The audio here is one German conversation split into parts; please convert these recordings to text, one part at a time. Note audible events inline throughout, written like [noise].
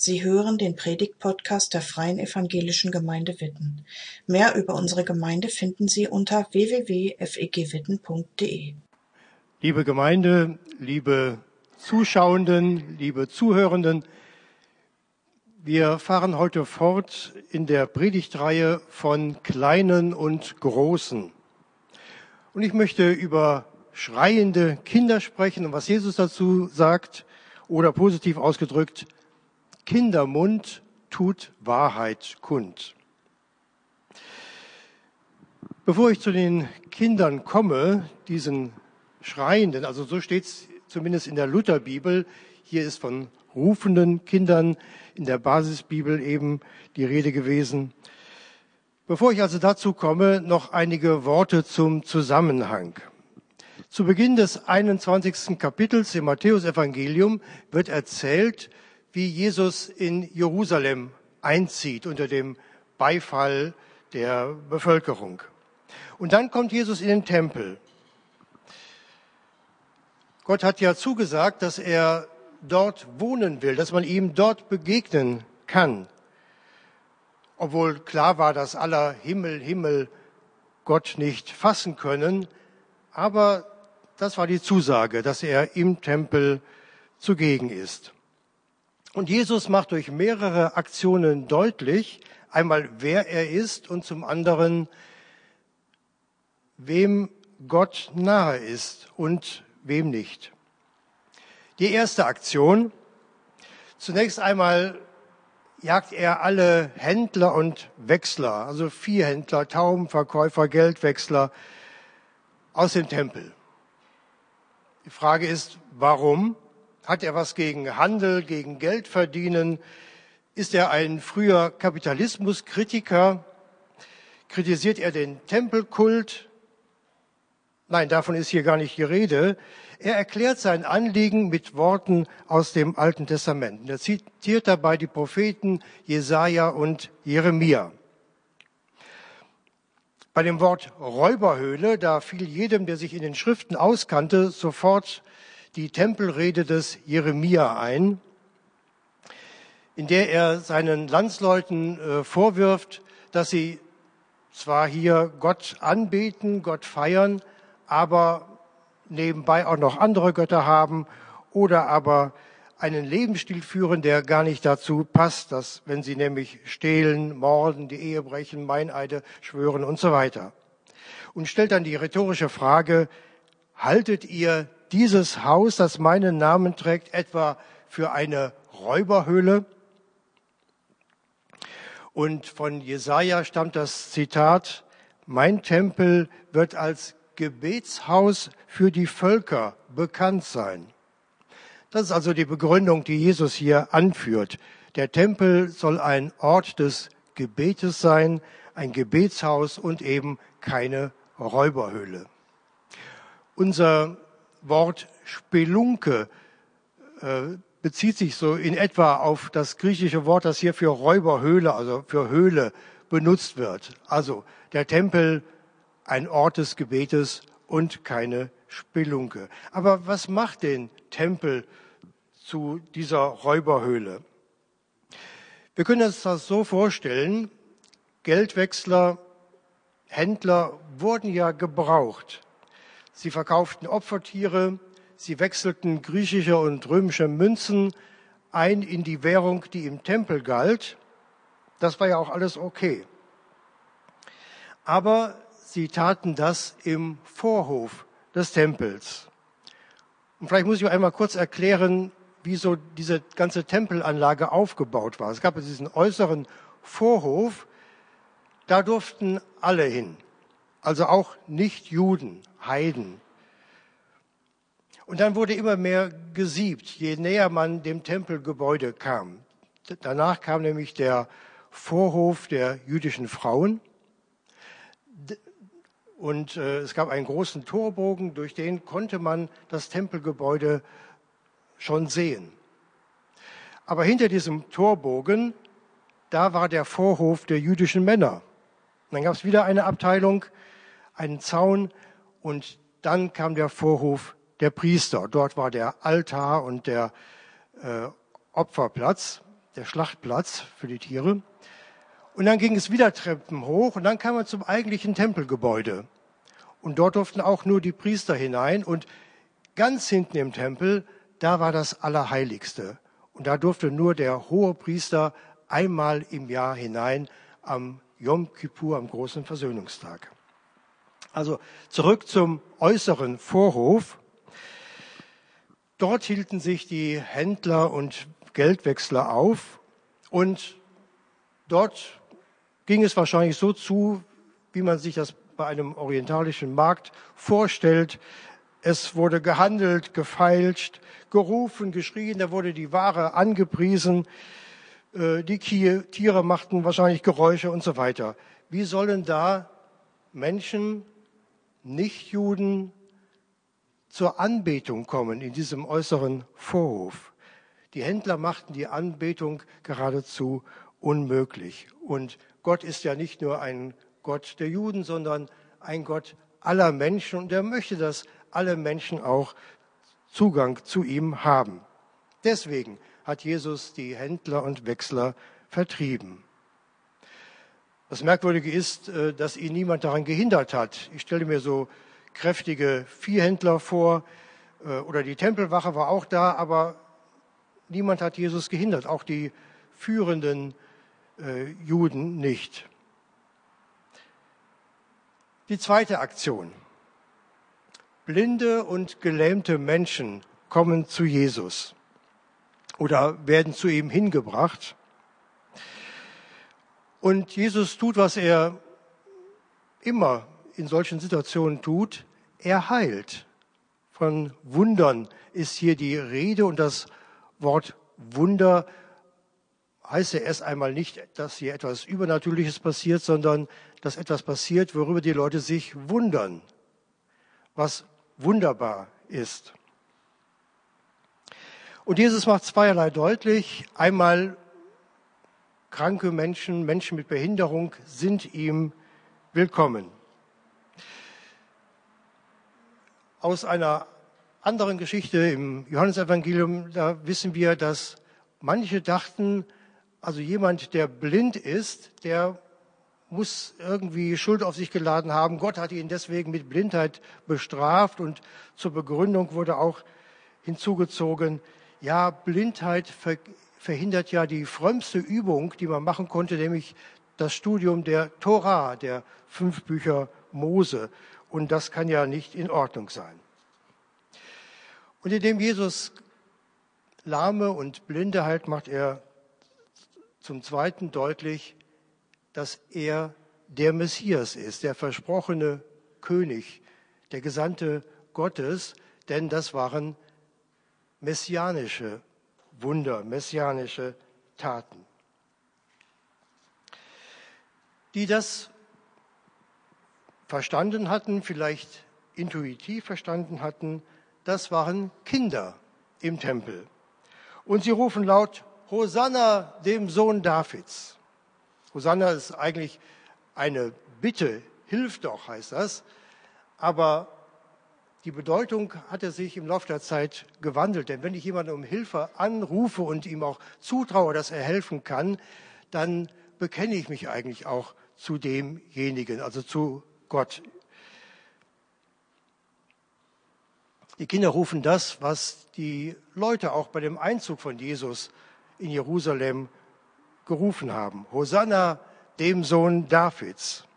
Sie hören den Predigt-Podcast der Freien Evangelischen Gemeinde Witten. Mehr über unsere Gemeinde finden Sie unter www.fegwitten.de. Liebe Gemeinde, liebe Zuschauenden, liebe Zuhörenden, wir fahren heute fort in der Predigtreihe von Kleinen und Großen. Und ich möchte über schreiende Kinder sprechen und was Jesus dazu sagt oder positiv ausgedrückt, Kindermund tut Wahrheit kund. Bevor ich zu den Kindern komme, diesen Schreienden, also so steht es zumindest in der Lutherbibel, hier ist von rufenden Kindern in der Basisbibel eben die Rede gewesen. Bevor ich also dazu komme, noch einige Worte zum Zusammenhang. Zu Beginn des 21. Kapitels im Matthäusevangelium wird erzählt, wie Jesus in Jerusalem einzieht unter dem Beifall der Bevölkerung. Und dann kommt Jesus in den Tempel. Gott hat ja zugesagt, dass er dort wohnen will, dass man ihm dort begegnen kann. Obwohl klar war, dass aller Himmel, Himmel Gott nicht fassen können. Aber das war die Zusage, dass er im Tempel zugegen ist. Und Jesus macht durch mehrere Aktionen deutlich, einmal wer er ist und zum anderen, wem Gott nahe ist und wem nicht. Die erste Aktion. Zunächst einmal jagt er alle Händler und Wechsler, also Viehhändler, Taubenverkäufer, Geldwechsler aus dem Tempel. Die Frage ist, warum? Hat er was gegen Handel, gegen Geld verdienen? Ist er ein früher Kapitalismuskritiker? Kritisiert er den Tempelkult? Nein, davon ist hier gar nicht die Rede. Er erklärt sein Anliegen mit Worten aus dem Alten Testament. Er zitiert dabei die Propheten Jesaja und Jeremia. Bei dem Wort Räuberhöhle, da fiel jedem, der sich in den Schriften auskannte, sofort die Tempelrede des Jeremia ein, in der er seinen Landsleuten äh, vorwirft, dass sie zwar hier Gott anbeten, Gott feiern, aber nebenbei auch noch andere Götter haben oder aber einen Lebensstil führen, der gar nicht dazu passt, dass wenn sie nämlich stehlen, morden, die Ehe brechen, Meineide schwören und so weiter. Und stellt dann die rhetorische Frage, haltet ihr dieses Haus, das meinen Namen trägt, etwa für eine Räuberhöhle? Und von Jesaja stammt das Zitat, mein Tempel wird als Gebetshaus für die Völker bekannt sein. Das ist also die Begründung, die Jesus hier anführt. Der Tempel soll ein Ort des Gebetes sein, ein Gebetshaus und eben keine Räuberhöhle. Unser Wort Spelunke äh, bezieht sich so in etwa auf das griechische Wort, das hier für Räuberhöhle, also für Höhle benutzt wird. Also der Tempel, ein Ort des Gebetes und keine Spelunke. Aber was macht den Tempel zu dieser Räuberhöhle? Wir können uns das so vorstellen, Geldwechsler, Händler wurden ja gebraucht. Sie verkauften Opfertiere, sie wechselten griechische und römische Münzen ein in die Währung, die im Tempel galt. Das war ja auch alles okay. Aber sie taten das im Vorhof des Tempels. Und vielleicht muss ich einmal kurz erklären, wie so diese ganze Tempelanlage aufgebaut war. Es gab diesen äußeren Vorhof, da durften alle hin also auch Nicht-Juden, Heiden. Und dann wurde immer mehr gesiebt, je näher man dem Tempelgebäude kam. Danach kam nämlich der Vorhof der jüdischen Frauen. Und äh, es gab einen großen Torbogen, durch den konnte man das Tempelgebäude schon sehen. Aber hinter diesem Torbogen, da war der Vorhof der jüdischen Männer. Und dann gab es wieder eine Abteilung, einen Zaun und dann kam der Vorhof der Priester. Dort war der Altar und der äh, Opferplatz. der Schlachtplatz für die Tiere. Und dann ging es wieder Treppen hoch und dann kam man zum eigentlichen Tempelgebäude. Und dort durften auch nur die Priester hinein. Und ganz hinten im Tempel, da war das Allerheiligste. Und da durfte nur der hohe Priester einmal im Jahr hinein am Yom Kippur, am großen Versöhnungstag. Also zurück zum äußeren Vorhof. Dort hielten sich die Händler und Geldwechsler auf und dort ging es wahrscheinlich so zu, wie man sich das bei einem orientalischen Markt vorstellt. Es wurde gehandelt, gefeilscht, gerufen, geschrien, da wurde die Ware angepriesen, äh, die Tiere machten wahrscheinlich Geräusche und so weiter. Wie sollen da Menschen, Nichtjuden, zur Anbetung kommen in diesem äußeren Vorhof? Die Händler machten die Anbetung geradezu unmöglich. Und Gott ist ja nicht nur ein Gott der Juden, sondern ein Gott aller Menschen. Und er möchte, dass alle Menschen auch Zugang zu ihm haben. Deswegen hat Jesus die Händler und Wechsler vertrieben. Das Merkwürdige ist, äh, dass ihn niemand daran gehindert hat. Ich stelle mir so kräftige Viehhändler vor, äh, oder die Tempelwache war auch da, aber niemand hat Jesus gehindert, auch die führenden äh, Juden nicht. Die zweite Aktion. Blinde und gelähmte Menschen kommen zu Jesus oder werden zu ihm hingebracht. Und Jesus tut, was er immer in solchen Situationen tut. Er heilt. Von Wundern ist hier die Rede und das Wort Wunder heißt ja erst einmal nicht, dass hier etwas Übernatürliches passiert, sondern dass etwas passiert, worüber die Leute sich wundern, was wunderbar ist. Und Jesus macht zweierlei deutlich. Einmal, kranke Menschen, Menschen mit Behinderung sind ihm willkommen. Aus einer anderen Geschichte im Johannesevangelium, da wissen wir, dass manche dachten, also jemand, der blind ist, der muss irgendwie Schuld auf sich geladen haben. Gott hat ihn deswegen mit Blindheit bestraft und zur Begründung wurde auch hinzugezogen, ja, Blindheit verhindert ja die frömmste Übung, die man machen konnte, nämlich das Studium der Tora, der fünf Bücher Mose. Und das kann ja nicht in Ordnung sein. Und indem Jesus Lahme und Blinde heilt, macht er zum Zweiten deutlich, dass er der Messias ist, der versprochene König, der Gesandte Gottes, denn das waren messianische Wunder, messianische Taten. Die das verstanden hatten, vielleicht intuitiv verstanden hatten, das waren Kinder im Tempel. Und sie rufen laut, Hosanna dem Sohn Davids. Hosanna ist eigentlich eine Bitte, hilf doch, heißt das. Aber die Bedeutung hatte sich im Laufe der Zeit gewandelt. Denn wenn ich jemanden um Hilfe anrufe und ihm auch zutraue, dass er helfen kann, dann bekenne ich mich eigentlich auch zu demjenigen, also zu Gott. Die Kinder rufen das, was die Leute auch bei dem Einzug von Jesus in Jerusalem gerufen haben. Hosanna dem Sohn Davids.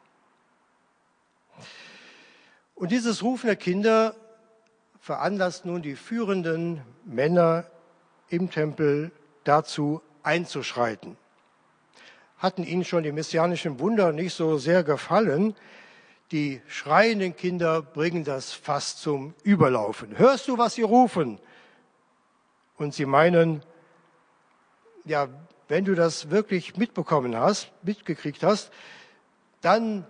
Und dieses Rufen der Kinder veranlasst nun die führenden Männer im Tempel dazu einzuschreiten. Hatten ihnen schon die messianischen Wunder nicht so sehr gefallen, die schreienden Kinder bringen das fast zum Überlaufen. Hörst du, was sie rufen? Und sie meinen, ja, wenn du das wirklich mitbekommen hast, mitgekriegt hast, dann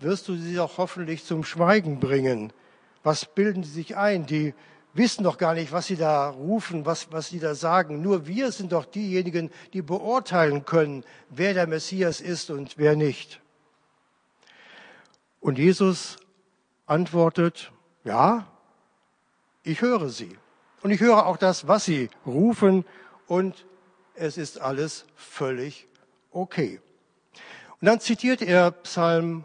wirst du sie auch hoffentlich zum Schweigen bringen. Was bilden sie sich ein? Die wissen doch gar nicht, was sie da rufen, was, was sie da sagen. Nur wir sind doch diejenigen, die beurteilen können, wer der Messias ist und wer nicht. Und Jesus antwortet, ja, ich höre sie. Und ich höre auch das, was sie rufen und es ist alles völlig okay. Und dann zitiert er Psalm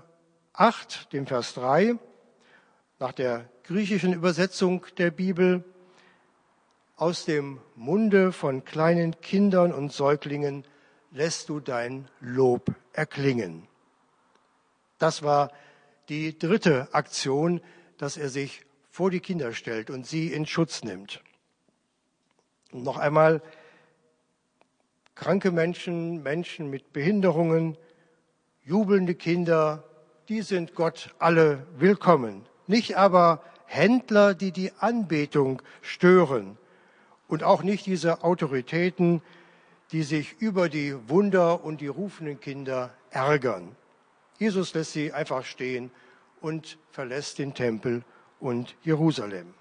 8, dem Vers 3, nach der griechischen Übersetzung der Bibel, aus dem Munde von kleinen Kindern und Säuglingen lässt du dein Lob erklingen. Das war die dritte Aktion, dass er sich vor die Kinder stellt und sie in Schutz nimmt. Und noch einmal, kranke Menschen, Menschen mit Behinderungen, jubelnde Kinder, die sind Gott alle willkommen. Nicht aber Händler, die die Anbetung stören und auch nicht diese Autoritäten, die sich über die Wunder und die rufenden Kinder ärgern. Jesus lässt sie einfach stehen und verlässt den Tempel und Jerusalem.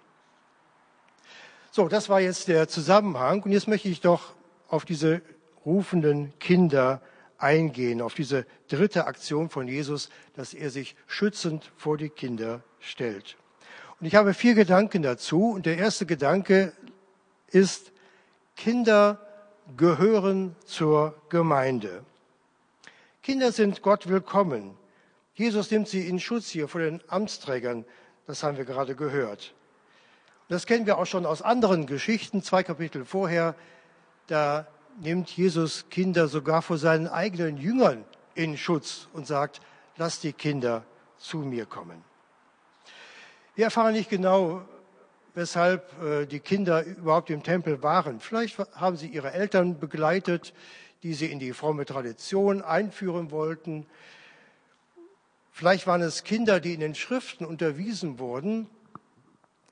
So, das war jetzt der Zusammenhang. Und jetzt möchte ich doch auf diese rufenden Kinder eingehen, auf diese dritte Aktion von Jesus, dass er sich schützend vor die Kinder stellt. Und ich habe vier Gedanken dazu. Und der erste Gedanke ist, Kinder gehören zur Gemeinde. Kinder sind Gott willkommen. Jesus nimmt sie in Schutz hier vor den Amtsträgern. Das haben wir gerade gehört. Das kennen wir auch schon aus anderen Geschichten, zwei Kapitel vorher. Da nimmt Jesus Kinder sogar vor seinen eigenen Jüngern in Schutz und sagt, lass die Kinder zu mir kommen. Wir erfahren nicht genau, weshalb äh, die Kinder überhaupt im Tempel waren. Vielleicht haben sie ihre Eltern begleitet, die sie in die fromme Tradition einführen wollten. Vielleicht waren es Kinder, die in den Schriften unterwiesen wurden.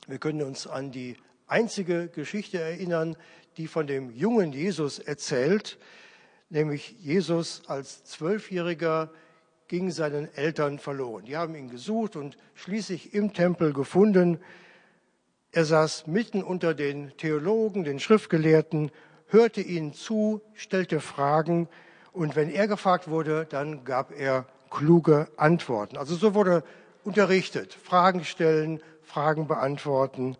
Wir können uns an die einzige Geschichte erinnern, die von dem jungen Jesus erzählt, nämlich Jesus als Zwölfjähriger ging seinen Eltern verloren. Die haben ihn gesucht und schließlich im Tempel gefunden. Er saß mitten unter den Theologen, den Schriftgelehrten, hörte ihnen zu, stellte Fragen und wenn er gefragt wurde, dann gab er kluge Antworten. Also so wurde unterrichtet. Fragen stellen, Fragen beantworten.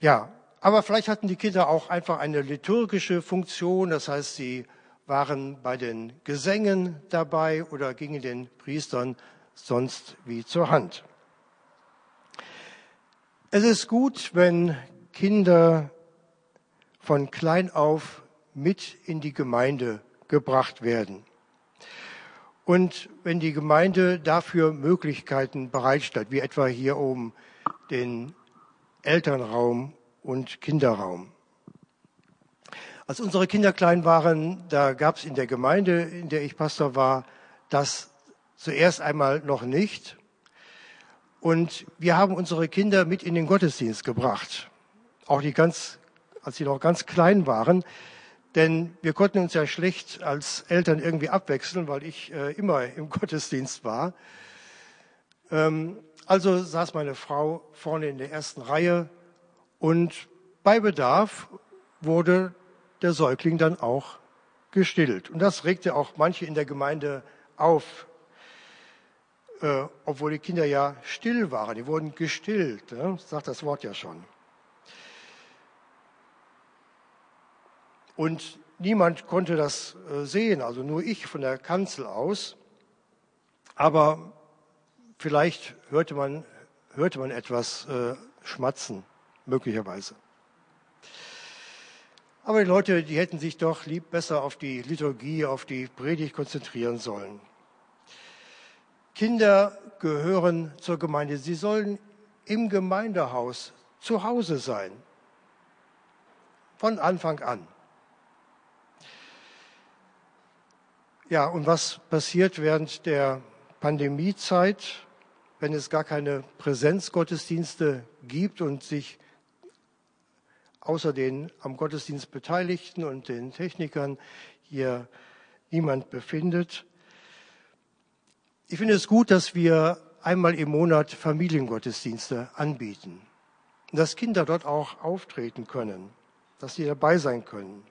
Ja, aber vielleicht hatten die Kinder auch einfach eine liturgische Funktion. Das heißt, sie waren bei den Gesängen dabei oder gingen den Priestern sonst wie zur Hand. Es ist gut, wenn Kinder von klein auf mit in die Gemeinde gebracht werden. Und wenn die Gemeinde dafür Möglichkeiten bereitstellt, wie etwa hier oben den Elternraum und Kinderraum. Als unsere Kinder klein waren, da gab es in der Gemeinde, in der ich Pastor war, das zuerst einmal noch nicht. Und wir haben unsere Kinder mit in den Gottesdienst gebracht. Auch die ganz, als sie noch ganz klein waren. Denn wir konnten uns ja schlecht als Eltern irgendwie abwechseln, weil ich äh, immer im [laughs] Gottesdienst war. Ähm, also saß meine Frau vorne in der ersten Reihe und bei Bedarf wurde der Säugling dann auch gestillt. Und das regte auch manche in der Gemeinde auf äh, obwohl die Kinder ja still waren. Die wurden gestillt, ne? sagt das Wort ja schon. Und niemand konnte das äh, sehen, also nur ich von der Kanzel aus. Aber vielleicht hörte man, hörte man etwas äh, schmatzen, möglicherweise. Aber die Leute, die hätten sich doch lieb besser auf die Liturgie, auf die Predigt konzentrieren sollen. Kinder gehören zur Gemeinde. Sie sollen im Gemeindehaus zu Hause sein. Von Anfang an. Ja, und was passiert während der Pandemiezeit, wenn es gar keine Präsenzgottesdienste gibt und sich außer den am Gottesdienst Beteiligten und den Technikern hier niemand befindet? Ich finde es gut, dass wir einmal im Monat Familiengottesdienste anbieten. Dass Kinder dort auch auftreten können, dass sie dabei sein können.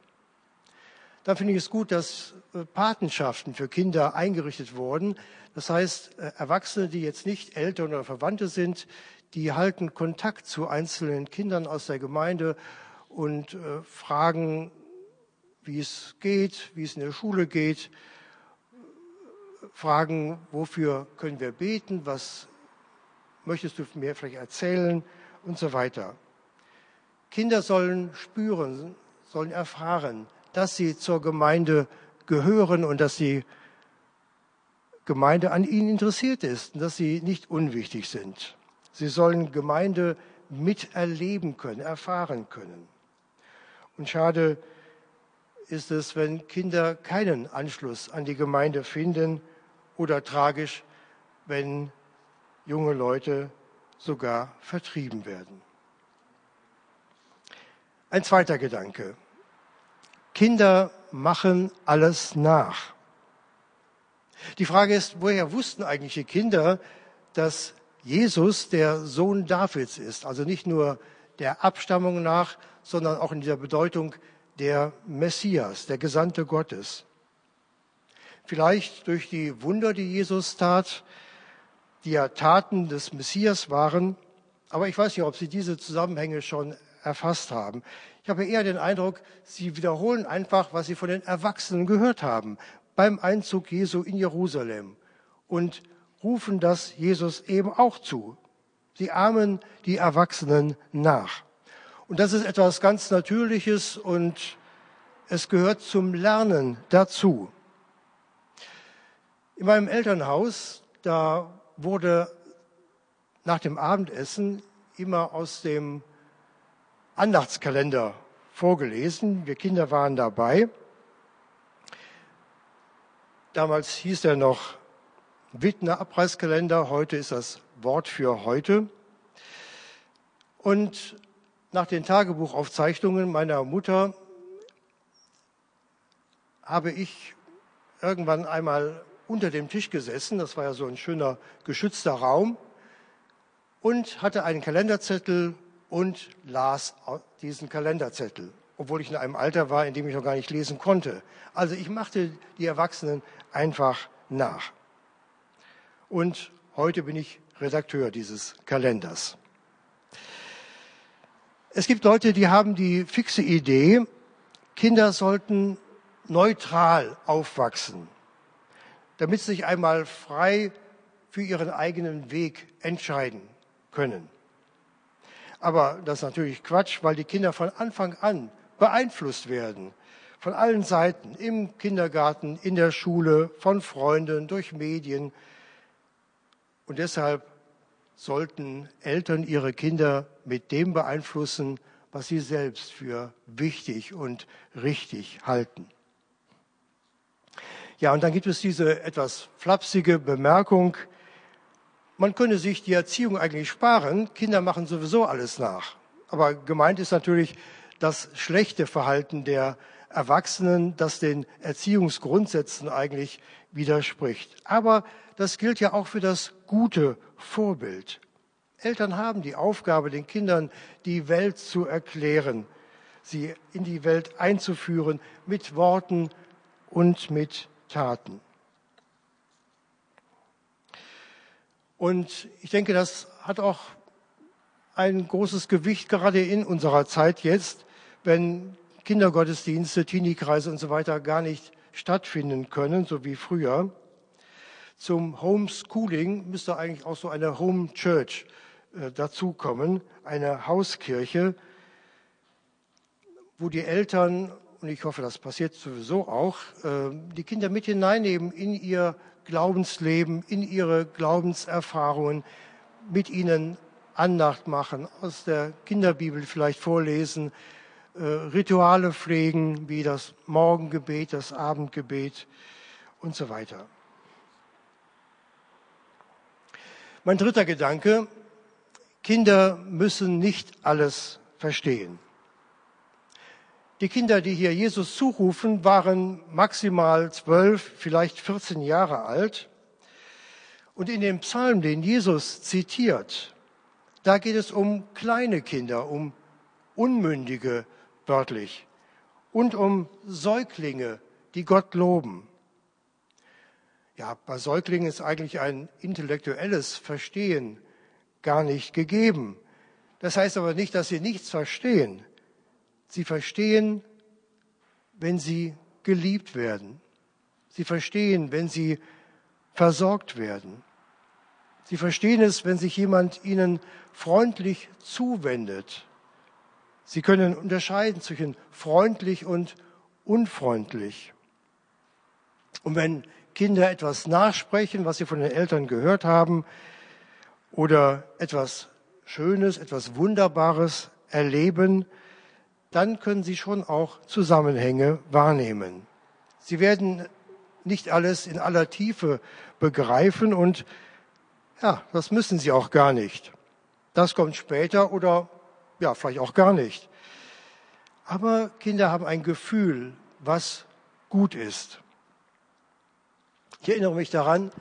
Dann finde ich es gut, dass äh, Patenschaften für Kinder eingerichtet wurden. Das heißt, äh, Erwachsene, die jetzt nicht Eltern oder Verwandte sind, die halten Kontakt zu einzelnen Kindern aus der Gemeinde und äh, fragen wie es geht, wie es in der Schule geht, fragen, wofür können wir beten, was möchtest du mir vielleicht erzählen und so weiter. Kinder sollen spüren, sollen erfahren, dass sie zur Gemeinde gehören und dass die Gemeinde an ihnen interessiert ist und dass sie nicht unwichtig sind. Sie sollen Gemeinde miterleben können, erfahren können. Und schade ist es, wenn Kinder keinen Anschluss an die Gemeinde finden oder tragisch, wenn junge Leute sogar vertrieben werden. Ein zweiter Gedanke. Kinder machen alles nach. Die Frage ist, woher wussten eigentlich die Kinder, dass Jesus der Sohn Davids ist? Also nicht nur der Abstammung nach, sondern auch in dieser Bedeutung der Messias, der Gesandte Gottes. Vielleicht durch die Wunder, die Jesus tat, die ja Taten des Messias waren. Aber ich weiß nicht, ob Sie diese Zusammenhänge schon erfasst haben. Ich habe eher den Eindruck, Sie wiederholen einfach, was Sie von den Erwachsenen gehört haben beim Einzug Jesu in Jerusalem und rufen das Jesus eben auch zu. Sie ahmen die Erwachsenen nach. Und das ist etwas ganz Natürliches und es gehört zum Lernen dazu. In meinem Elternhaus, da wurde nach dem Abendessen immer aus dem Andachtskalender vorgelesen. Wir Kinder waren dabei. Damals hieß er noch Wittner Abreißkalender, heute ist das Wort für heute. Und nach den Tagebuchaufzeichnungen meiner Mutter habe ich irgendwann einmal unter dem Tisch gesessen, das war ja so ein schöner geschützter Raum, und hatte einen Kalenderzettel und las diesen Kalenderzettel, obwohl ich in einem Alter war, in dem ich noch gar nicht lesen konnte. Also ich machte die Erwachsenen einfach nach. Und heute bin ich Redakteur dieses Kalenders. Es gibt Leute, die haben die fixe Idee, Kinder sollten neutral aufwachsen, damit sie sich einmal frei für ihren eigenen Weg entscheiden können. Aber das ist natürlich Quatsch, weil die Kinder von Anfang an beeinflusst werden von allen Seiten, im Kindergarten, in der Schule, von Freunden, durch Medien. Und deshalb sollten Eltern ihre Kinder mit dem beeinflussen, was sie selbst für wichtig und richtig halten. Ja, und dann gibt es diese etwas flapsige Bemerkung, man könne sich die Erziehung eigentlich sparen, Kinder machen sowieso alles nach. Aber gemeint ist natürlich das schlechte Verhalten der Erwachsenen, das den Erziehungsgrundsätzen eigentlich widerspricht. Aber das gilt ja auch für das gute Vorbild. Eltern haben die Aufgabe, den Kindern die Welt zu erklären, sie in die Welt einzuführen mit Worten und mit Taten. Und ich denke, das hat auch ein großes Gewicht gerade in unserer Zeit jetzt, wenn Kindergottesdienste, Teenie-Kreise und so weiter gar nicht stattfinden können, so wie früher. Zum Homeschooling müsste eigentlich auch so eine Home Church äh, dazukommen, eine Hauskirche, wo die Eltern, und ich hoffe, das passiert sowieso auch, äh, die Kinder mit hineinnehmen in ihr Glaubensleben, in ihre Glaubenserfahrungen, mit ihnen Andacht machen, aus der Kinderbibel vielleicht vorlesen, äh, Rituale pflegen, wie das Morgengebet, das Abendgebet und so weiter. Mein dritter Gedanke, Kinder müssen nicht alles verstehen. Die Kinder, die hier Jesus zurufen, waren maximal zwölf, vielleicht 14 Jahre alt. Und in dem Psalm, den Jesus zitiert, da geht es um kleine Kinder, um unmündige wörtlich, und um Säuglinge, die Gott loben. Ja, bei Säuglingen ist eigentlich ein intellektuelles Verstehen gar nicht gegeben. Das heißt aber nicht, dass sie nichts verstehen. Sie verstehen, wenn sie geliebt werden. Sie verstehen, wenn sie versorgt werden. Sie verstehen es, wenn sich jemand ihnen freundlich zuwendet. Sie können unterscheiden zwischen freundlich und unfreundlich. Und wenn Kinder etwas nachsprechen, was sie von den Eltern gehört haben, oder etwas Schönes, etwas Wunderbares erleben, dann können sie schon auch Zusammenhänge wahrnehmen. Sie werden nicht alles in aller Tiefe begreifen und ja, das müssen sie auch gar nicht. Das kommt später oder ja, vielleicht auch gar nicht. Aber Kinder haben ein Gefühl, was gut ist. Ich erinnere mich daran,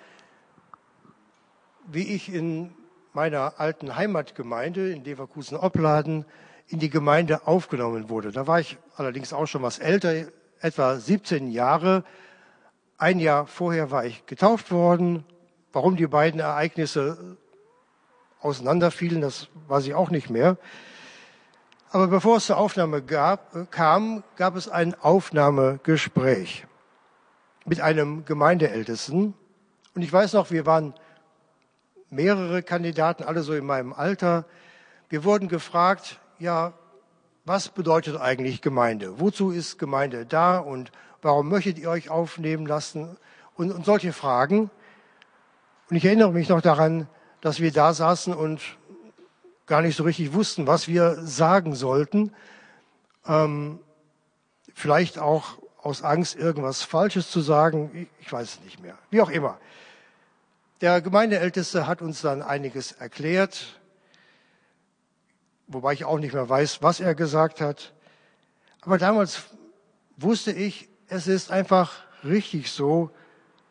wie ich in meiner alten Heimatgemeinde in Leverkusen-Opladen in die Gemeinde aufgenommen wurde. Da war ich allerdings auch schon was älter, etwa 17 Jahre. Ein Jahr vorher war ich getauft worden. Warum die beiden Ereignisse auseinanderfielen, das weiß ich auch nicht mehr. Aber bevor es zur Aufnahme gab, kam, gab es ein Aufnahmegespräch mit einem Gemeindeältesten. Und ich weiß noch, wir waren mehrere Kandidaten, alle so in meinem Alter. Wir wurden gefragt, ja, was bedeutet eigentlich Gemeinde? Wozu ist Gemeinde da und warum möchtet ihr euch aufnehmen lassen? Und, und solche Fragen. Und ich erinnere mich noch daran, dass wir da saßen und gar nicht so richtig wussten, was wir sagen sollten. Ähm, vielleicht auch aus Angst, irgendwas Falsches zu sagen. Ich weiß es nicht mehr. Wie auch immer. Der Gemeindeälteste hat uns dann einiges erklärt, wobei ich auch nicht mehr weiß, was er gesagt hat. Aber damals wusste ich, es ist einfach richtig so,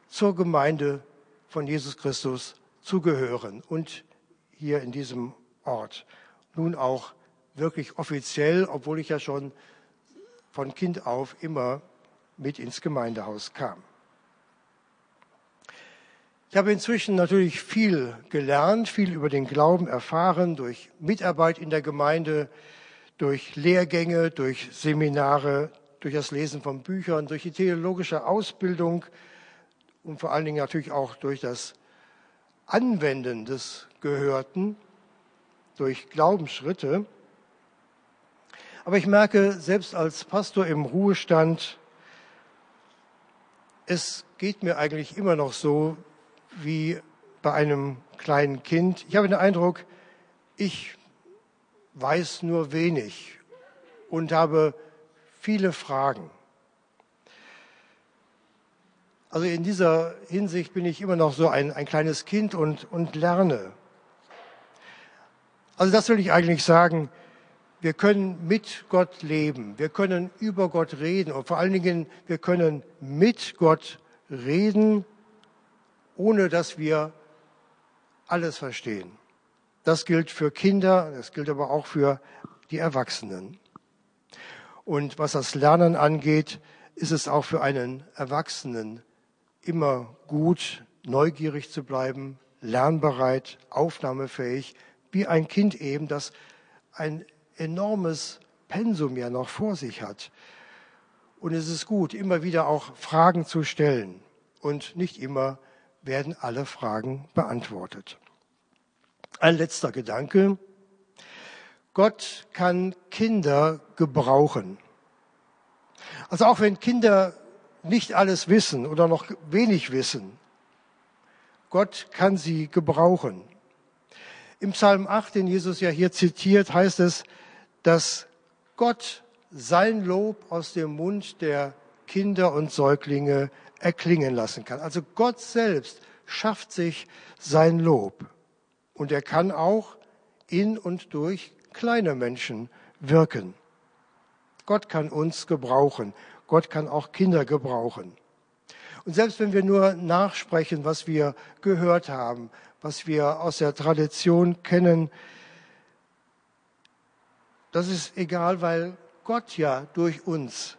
zur Gemeinde von Jesus Christus zu gehören und hier in diesem Ort. Nun auch wirklich offiziell, obwohl ich ja schon von Kind auf immer mit ins Gemeindehaus kam. Ich habe inzwischen natürlich viel gelernt, viel über den Glauben erfahren durch Mitarbeit in der Gemeinde, durch Lehrgänge, durch Seminare, durch das Lesen von Büchern, durch die theologische Ausbildung und vor allen Dingen natürlich auch durch das Anwenden des Gehörten, durch Glaubensschritte. Aber ich merke, selbst als Pastor im Ruhestand, es geht mir eigentlich immer noch so, wie bei einem kleinen Kind. Ich habe den Eindruck, ich weiß nur wenig und habe viele Fragen. Also in dieser Hinsicht bin ich immer noch so ein, ein kleines Kind und, und lerne. Also das will ich eigentlich sagen. Wir können mit Gott leben. Wir können über Gott reden. Und vor allen Dingen, wir können mit Gott reden ohne dass wir alles verstehen. Das gilt für Kinder, das gilt aber auch für die Erwachsenen. Und was das Lernen angeht, ist es auch für einen Erwachsenen immer gut, neugierig zu bleiben, lernbereit, aufnahmefähig, wie ein Kind eben, das ein enormes Pensum ja noch vor sich hat. Und es ist gut, immer wieder auch Fragen zu stellen und nicht immer werden alle Fragen beantwortet. Ein letzter Gedanke. Gott kann Kinder gebrauchen. Also auch wenn Kinder nicht alles wissen oder noch wenig wissen, Gott kann sie gebrauchen. Im Psalm 8, den Jesus ja hier zitiert, heißt es, dass Gott sein Lob aus dem Mund der Kinder und Säuglinge erklingen lassen kann. Also Gott selbst schafft sich sein Lob. Und er kann auch in und durch kleine Menschen wirken. Gott kann uns gebrauchen. Gott kann auch Kinder gebrauchen. Und selbst wenn wir nur nachsprechen, was wir gehört haben, was wir aus der Tradition kennen, das ist egal, weil Gott ja durch uns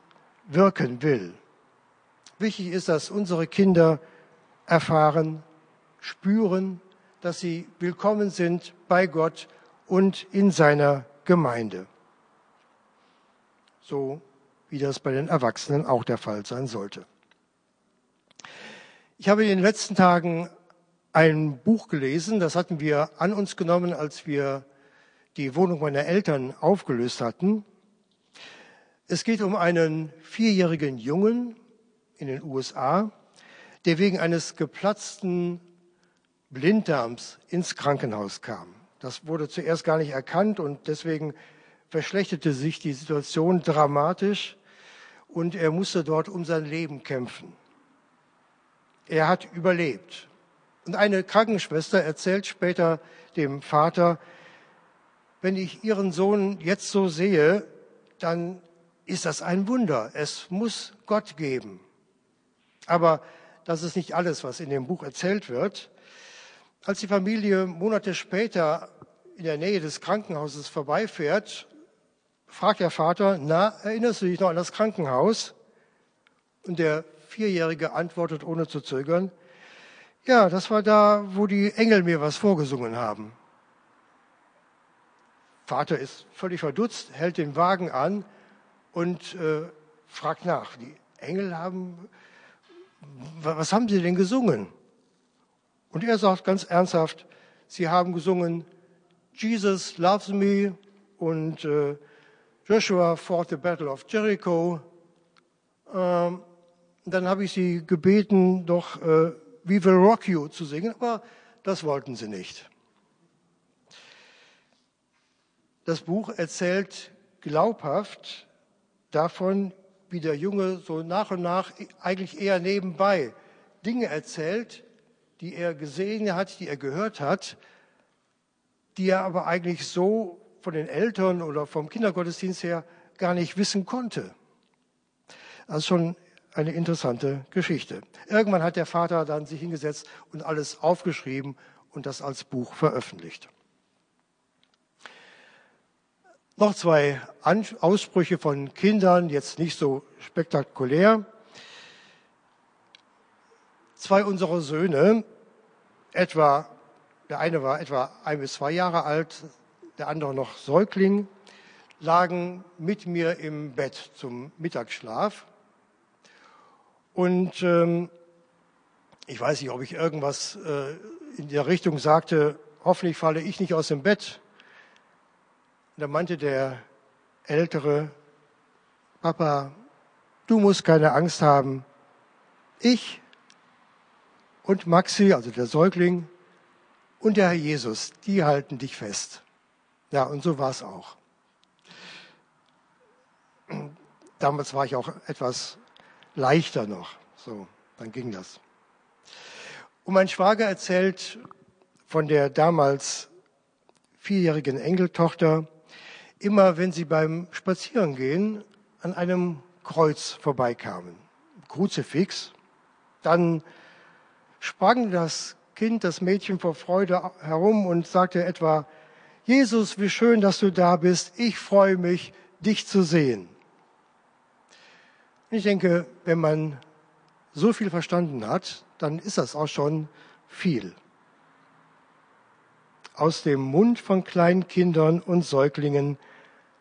wirken will. Wichtig ist, dass unsere Kinder erfahren, spüren, dass sie willkommen sind bei Gott und in seiner Gemeinde. So wie das bei den Erwachsenen auch der Fall sein sollte. Ich habe in den letzten Tagen ein Buch gelesen, das hatten wir an uns genommen, als wir die Wohnung meiner Eltern aufgelöst hatten. Es geht um einen vierjährigen Jungen in den USA, der wegen eines geplatzten Blinddarms ins Krankenhaus kam. Das wurde zuerst gar nicht erkannt und deswegen verschlechterte sich die Situation dramatisch und er musste dort um sein Leben kämpfen. Er hat überlebt. Und eine Krankenschwester erzählt später dem Vater, wenn ich Ihren Sohn jetzt so sehe, dann ist das ein Wunder. Es muss Gott geben. Aber das ist nicht alles, was in dem Buch erzählt wird. Als die Familie Monate später in der Nähe des Krankenhauses vorbeifährt, fragt der Vater, na, erinnerst du dich noch an das Krankenhaus? Und der Vierjährige antwortet ohne zu zögern, ja, das war da, wo die Engel mir was vorgesungen haben. Vater ist völlig verdutzt, hält den Wagen an und äh, fragt nach. Die Engel haben, was haben sie denn gesungen? Und er sagt ganz ernsthaft, sie haben gesungen, Jesus loves me und äh, Joshua fought the battle of Jericho. Ähm, dann habe ich sie gebeten, doch äh, We Will Rock You zu singen, aber das wollten sie nicht. Das Buch erzählt glaubhaft davon, wie der Junge so nach und nach eigentlich eher nebenbei Dinge erzählt, die er gesehen hat, die er gehört hat, die er aber eigentlich so von den Eltern oder vom Kindergottesdienst her gar nicht wissen konnte. Also schon eine interessante Geschichte. Irgendwann hat der Vater dann sich hingesetzt und alles aufgeschrieben und das als Buch veröffentlicht. Noch zwei Aussprüche von Kindern, jetzt nicht so spektakulär. Zwei unserer Söhne, etwa, der eine war etwa ein bis zwei Jahre alt, der andere noch Säugling, lagen mit mir im Bett zum Mittagsschlaf. Und ähm, ich weiß nicht, ob ich irgendwas äh, in der Richtung sagte, hoffentlich falle ich nicht aus dem Bett. Und da meinte der Ältere, Papa, du musst keine Angst haben. Ich und Maxi, also der Säugling, und der Herr Jesus, die halten dich fest. Ja, und so war es auch. Damals war ich auch etwas leichter noch. So, dann ging das. Und mein Schwager erzählt von der damals vierjährigen Enkeltochter, immer wenn sie beim Spazierengehen an einem Kreuz vorbeikamen, Kruzifix, dann sprang das Kind, das Mädchen vor Freude herum und sagte etwa, Jesus, wie schön, dass du da bist. Ich freue mich, dich zu sehen. Ich denke, wenn man so viel verstanden hat, dann ist das auch schon viel. Aus dem Mund von kleinen Kindern und Säuglingen